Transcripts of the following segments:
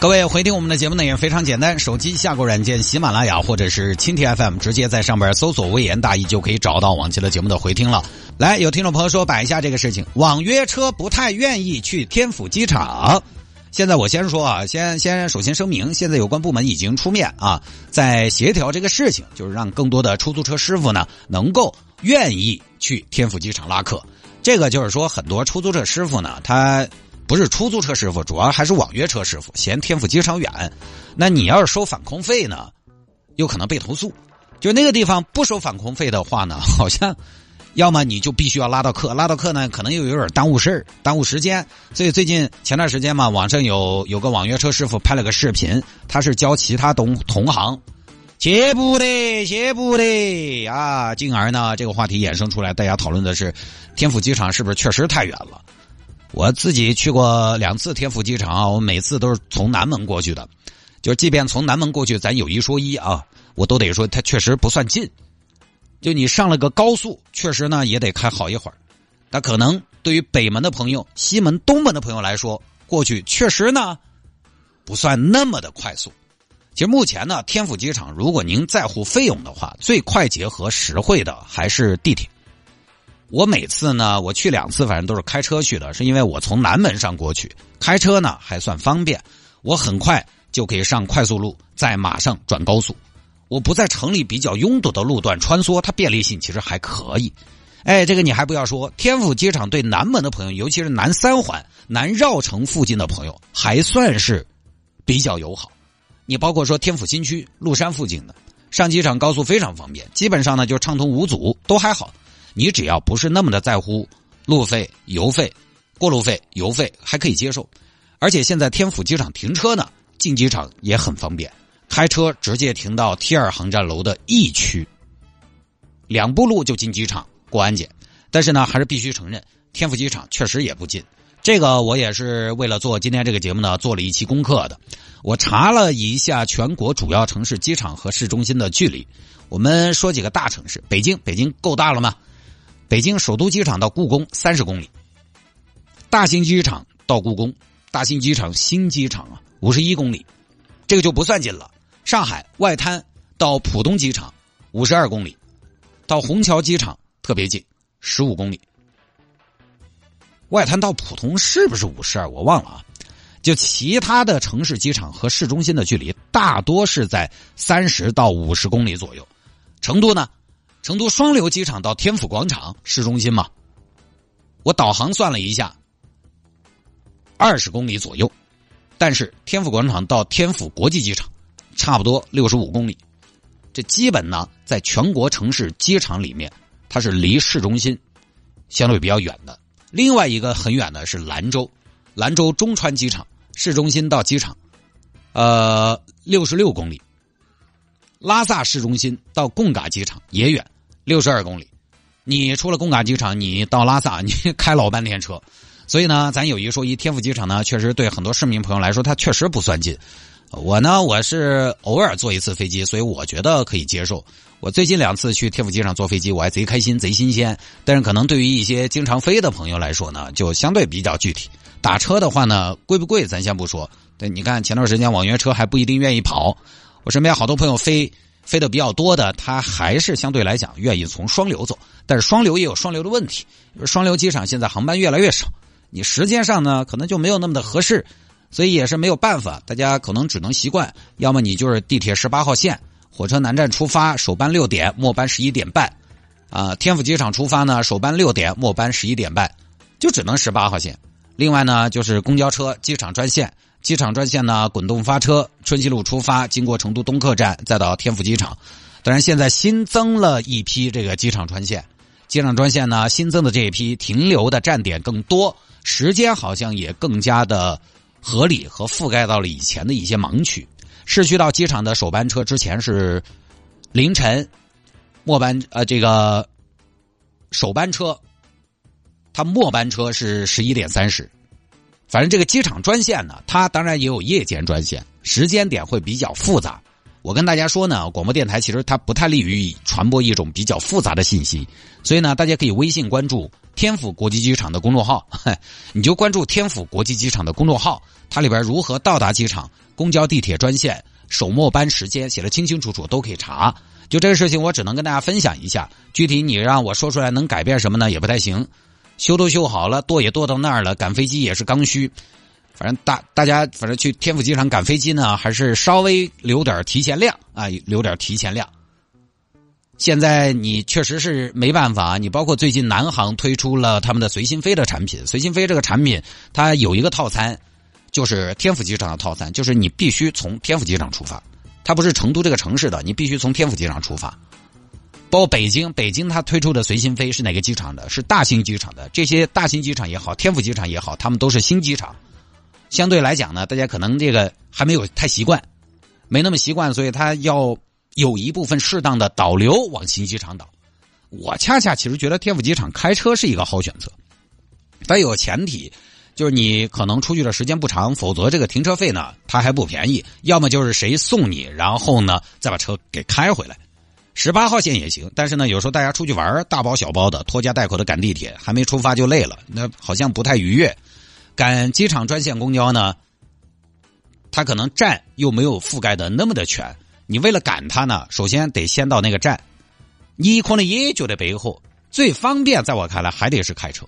各位回听我们的节目呢也非常简单，手机下载软件喜马拉雅或者是蜻蜓 FM，直接在上边搜索“微言大义”就可以找到往期的节目的回听了。来，有听众朋友说摆一下这个事情，网约车不太愿意去天府机场。现在我先说啊，先先首先声明，现在有关部门已经出面啊，在协调这个事情，就是让更多的出租车师傅呢能够愿意去天府机场拉客。这个就是说，很多出租车师傅呢，他。不是出租车师傅，主要还是网约车师傅嫌天府机场远。那你要是收返空费呢，有可能被投诉。就那个地方不收返空费的话呢，好像要么你就必须要拉到客，拉到客呢可能又有点耽误事儿、耽误时间。所以最近前段时间嘛，网上有有个网约车师傅拍了个视频，他是教其他同同行，切不得，切不得啊！进而呢，这个话题衍生出来，大家讨论的是天府机场是不是确实太远了。我自己去过两次天府机场啊，我每次都是从南门过去的，就即便从南门过去，咱有一说一啊，我都得说它确实不算近。就你上了个高速，确实呢也得开好一会儿。那可能对于北门的朋友、西门、东门的朋友来说，过去确实呢不算那么的快速。其实目前呢，天府机场如果您在乎费用的话，最快捷和实惠的还是地铁。我每次呢，我去两次，反正都是开车去的，是因为我从南门上过去，开车呢还算方便，我很快就可以上快速路，再马上转高速。我不在城里比较拥堵的路段穿梭，它便利性其实还可以。哎，这个你还不要说，天府机场对南门的朋友，尤其是南三环、南绕城附近的朋友，还算是比较友好。你包括说天府新区、麓山附近的，上机场高速非常方便，基本上呢就畅通无阻，都还好。你只要不是那么的在乎路费、油费、过路费、油费，还可以接受。而且现在天府机场停车呢，进机场也很方便，开车直接停到 T 二航站楼的 E 区，两步路就进机场过安检。但是呢，还是必须承认，天府机场确实也不近。这个我也是为了做今天这个节目呢，做了一期功课的。我查了一下全国主要城市机场和市中心的距离。我们说几个大城市，北京，北京够大了吗？北京首都机场到故宫三十公里，大兴机场到故宫，大兴机场新机场啊五十一公里，这个就不算近了。上海外滩到浦东机场五十二公里，到虹桥机场特别近十五公里。外滩到浦东是不是五十二？我忘了啊。就其他的城市机场和市中心的距离大多是在三十到五十公里左右。成都呢？成都双流机场到天府广场市中心嘛，我导航算了一下，二十公里左右。但是天府广场到天府国际机场差不多六十五公里，这基本呢，在全国城市机场里面，它是离市中心相对比较远的。另外一个很远的是兰州，兰州中川机场市中心到机场，呃，六十六公里。拉萨市中心到贡嘎机场也远。六十二公里，你出了贡嘎机场，你到拉萨，你 开老半天车，所以呢，咱有一说一，天府机场呢，确实对很多市民朋友来说，它确实不算近。我呢，我是偶尔坐一次飞机，所以我觉得可以接受。我最近两次去天府机场坐飞机，我还贼开心，贼新鲜。但是可能对于一些经常飞的朋友来说呢，就相对比较具体。打车的话呢，贵不贵？咱先不说。对，你看前段时间网约车还不一定愿意跑，我身边好多朋友飞。飞的比较多的，他还是相对来讲愿意从双流走，但是双流也有双流的问题，双流机场现在航班越来越少，你时间上呢可能就没有那么的合适，所以也是没有办法，大家可能只能习惯，要么你就是地铁十八号线，火车南站出发，首班六点，末班十一点半，啊，天府机场出发呢，首班六点，末班十一点半，就只能十八号线，另外呢就是公交车，机场专线。机场专线呢，滚动发车，春熙路出发，经过成都东客站，再到天府机场。当然，现在新增了一批这个机场专线，机场专线呢，新增的这一批停留的站点更多，时间好像也更加的合理和覆盖到了以前的一些盲区。市区到机场的首班车之前是凌晨，末班呃这个首班车，它末班车是十一点三十。反正这个机场专线呢，它当然也有夜间专线，时间点会比较复杂。我跟大家说呢，广播电台其实它不太利于传播一种比较复杂的信息，所以呢，大家可以微信关注天府国际机场的公众号，你就关注天府国际机场的公众号，它里边如何到达机场、公交、地铁专线、首末班时间写的清清楚楚，都可以查。就这个事情，我只能跟大家分享一下，具体你让我说出来能改变什么呢？也不太行。修都修好了，舵也舵到那儿了，赶飞机也是刚需。反正大大家反正去天府机场赶飞机呢，还是稍微留点提前量啊，留点提前量。现在你确实是没办法，你包括最近南航推出了他们的随心飞的产品，随心飞这个产品它有一个套餐，就是天府机场的套餐，就是你必须从天府机场出发，它不是成都这个城市的，你必须从天府机场出发。包括北京，北京它推出的随心飞是哪个机场的？是大兴机场的。这些大兴机场也好，天府机场也好，他们都是新机场。相对来讲呢，大家可能这个还没有太习惯，没那么习惯，所以他要有一部分适当的导流往新机场导。我恰恰其实觉得天府机场开车是一个好选择，但有前提，就是你可能出去的时间不长，否则这个停车费呢，它还不便宜。要么就是谁送你，然后呢再把车给开回来。十八号线也行，但是呢，有时候大家出去玩，大包小包的，拖家带口的赶地铁，还没出发就累了，那好像不太愉悦。赶机场专线公交呢，它可能站又没有覆盖的那么的全。你为了赶它呢，首先得先到那个站。你可能也觉得背后最方便，在我看来还得是开车。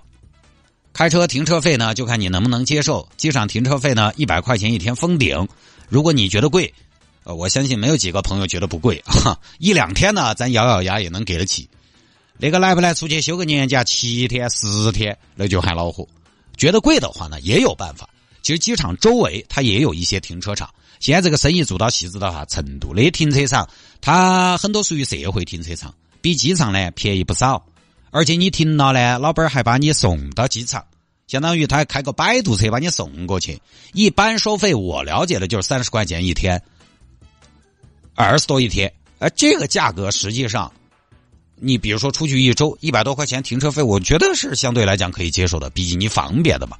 开车停车费呢，就看你能不能接受。机场停车费呢，一百块钱一天封顶。如果你觉得贵，呃，我相信没有几个朋友觉得不贵。一两天呢，咱咬咬牙也能给得起。那个来不来出去休个年假，七天十天，那就还恼火。觉得贵的话呢，也有办法。其实机场周围它也有一些停车场。现在这个生意做到细致到啥程度的停车场，它很多属于社会停车场，比机场呢便宜不少。而且你停了呢，老板还把你送到机场，相当于他开个摆渡车把你送过去。一般收费我了解的就是三十块钱一天，二十多一天。哎这个价格实际上。你比如说出去一周一百多块钱停车费，我觉得是相对来讲可以接受的，毕竟你方便的嘛。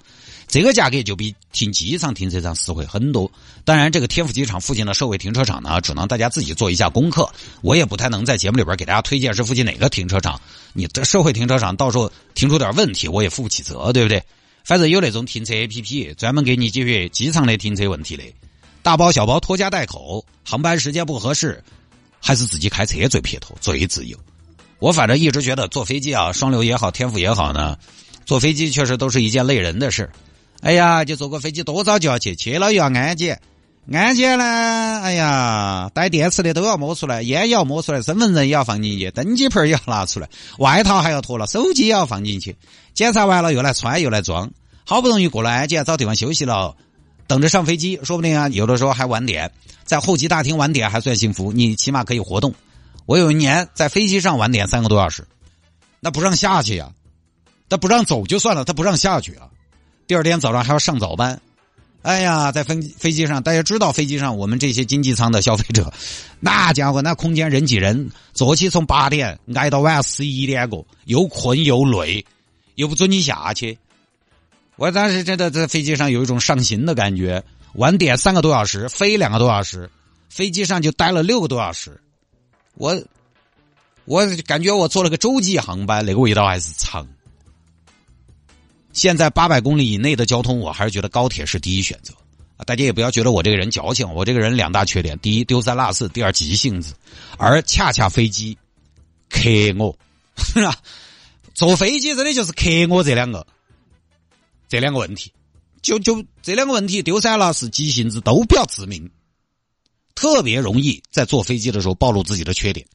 这个价格就比停机场停车场实惠很多。当然，这个天府机场附近的社会停车场呢，只能大家自己做一下功课。我也不太能在节目里边给大家推荐是附近哪个停车场。你的社会停车场到时候停出点问题，我也负不起责，对不对？反正有那种停车 APP 专门给你解决机场的停车问题的，大包小包拖家带口，航班时间不合适，还是自己开车最撇脱，最自由。我反正一直觉得坐飞机啊，双流也好，天府也好呢，坐飞机确实都是一件累人的事。哎呀，就坐个飞机多早就要去，去了又要安检，安检呢，哎呀，带电池的都要摸出来，烟也要摸出来，身份证也要放进去，登机牌也要拿出来，外套还要脱了，手机也要放进去，检查完了又来穿又来装，好不容易过了安检，找地方休息了，等着上飞机，说不定啊，有的时候还晚点，在候机大厅晚点还算幸福，你起码可以活动。我有一年在飞机上晚点三个多小时，那不让下去呀，他不让走就算了，他不让下去啊。第二天早上还要上早班，哎呀，在飞飞机上，大家知道飞机上我们这些经济舱的消费者，那家伙那空间人挤人，坐起从八点挨到晚上十一点过，又困又累，又不准你下去。我当时真的在飞机上有一种上刑的感觉，晚点三个多小时，飞两个多小时，飞机上就待了六个多小时。我，我感觉我坐了个洲际航班，那个味道还是长。现在八百公里以内的交通，我还是觉得高铁是第一选择。大家也不要觉得我这个人矫情，我这个人两大缺点：第一丢三落四，第二急性子。而恰恰飞机克我，是吧？坐飞机真的就是克我这两个，这两个问题，就就这两个问题，丢三落四、急性子都比较致命。特别容易在坐飞机的时候暴露自己的缺点，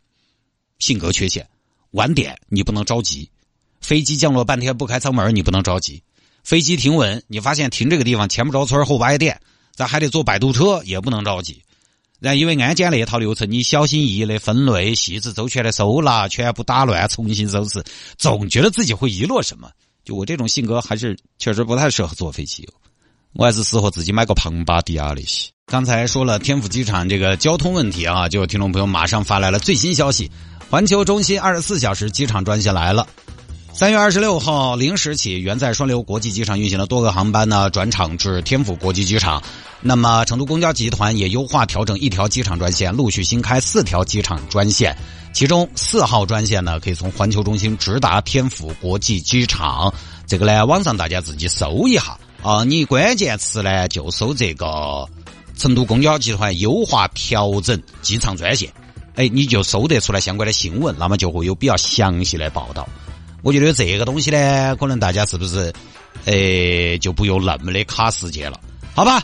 性格缺陷。晚点你不能着急，飞机降落半天不开舱门你不能着急，飞机停稳你发现停这个地方前不着村后不挨店，咱还得坐摆渡车也不能着急。然后因为安检那一套流程，你小心翼翼的分类、细致周全的收纳，全部打乱重新收拾，总觉得自己会遗落什么。就我这种性格，还是确实不太适合坐飞机。我还是适合自己买个庞巴迪亚那些。刚才说了天府机场这个交通问题啊，就有听众朋友马上发来了最新消息：环球中心二十四小时机场专线来了。三月二十六号零时起，原在双流国际机场运行的多个航班呢转场至天府国际机场。那么成都公交集团也优化调整一条机场专线，陆续新开四条机场专线。其中四号专线呢可以从环球中心直达天府国际机场。这个呢，网上大家自己搜一下啊，你关键词呢就搜这个。成都公交集团优化调整机场专线，哎，你就搜得出来相关的新闻，那么就会有比较详细的报道。我觉得这个东西呢，可能大家是不是，呃，就不用那么的卡时间了，好吧？